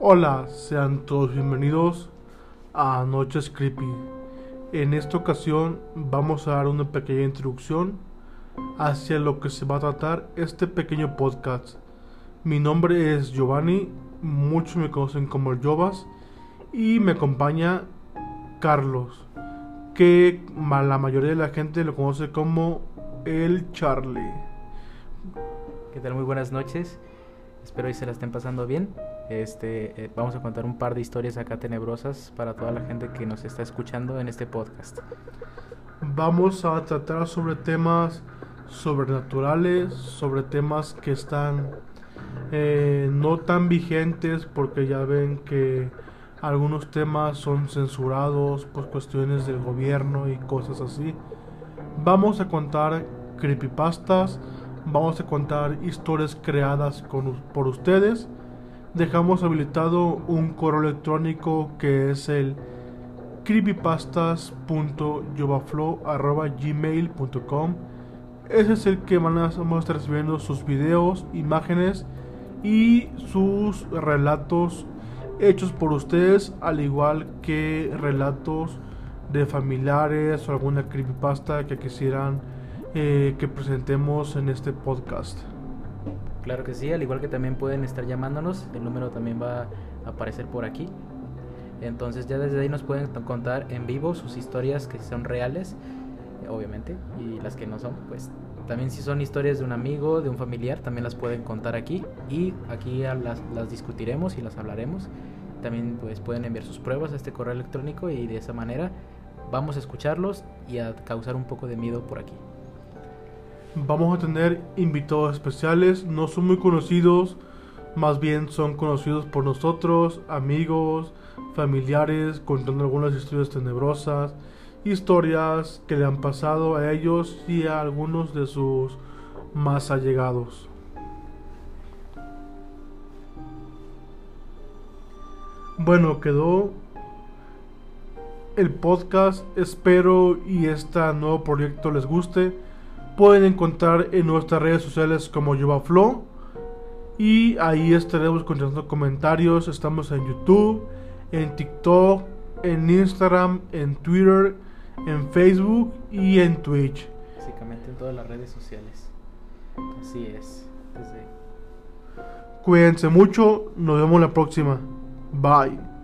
Hola, sean todos bienvenidos a Noches Creepy. En esta ocasión vamos a dar una pequeña introducción hacia lo que se va a tratar este pequeño podcast. Mi nombre es Giovanni, muchos me conocen como el Jovas y me acompaña Carlos, que la mayoría de la gente lo conoce como el Charlie. ¿Qué tal? Muy buenas noches. Espero que se la estén pasando bien. Este, eh, vamos a contar un par de historias acá tenebrosas para toda la gente que nos está escuchando en este podcast. Vamos a tratar sobre temas sobrenaturales, sobre temas que están eh, no tan vigentes porque ya ven que algunos temas son censurados por cuestiones del gobierno y cosas así. Vamos a contar creepypastas, vamos a contar historias creadas por ustedes. Dejamos habilitado un correo electrónico que es el creepypastas.yovaflow.gmail.com Ese es el que van a, a estar recibiendo sus videos, imágenes y sus relatos hechos por ustedes, al igual que relatos de familiares o alguna creepypasta que quisieran eh, que presentemos en este podcast. Claro que sí, al igual que también pueden estar llamándonos, el número también va a aparecer por aquí. Entonces ya desde ahí nos pueden contar en vivo sus historias que son reales, obviamente, y las que no son, pues también si son historias de un amigo, de un familiar, también las pueden contar aquí y aquí las, las discutiremos y las hablaremos. También pues pueden enviar sus pruebas a este correo electrónico y de esa manera vamos a escucharlos y a causar un poco de miedo por aquí. Vamos a tener invitados especiales, no son muy conocidos, más bien son conocidos por nosotros, amigos, familiares, contando algunas historias tenebrosas, historias que le han pasado a ellos y a algunos de sus más allegados. Bueno, quedó el podcast. Espero y este nuevo proyecto les guste pueden encontrar en nuestras redes sociales como YovaFlow. Y ahí estaremos contestando comentarios. Estamos en YouTube, en TikTok, en Instagram, en Twitter, en Facebook y en Twitch. Básicamente en todas las redes sociales. Así es. Cuídense mucho. Nos vemos la próxima. Bye.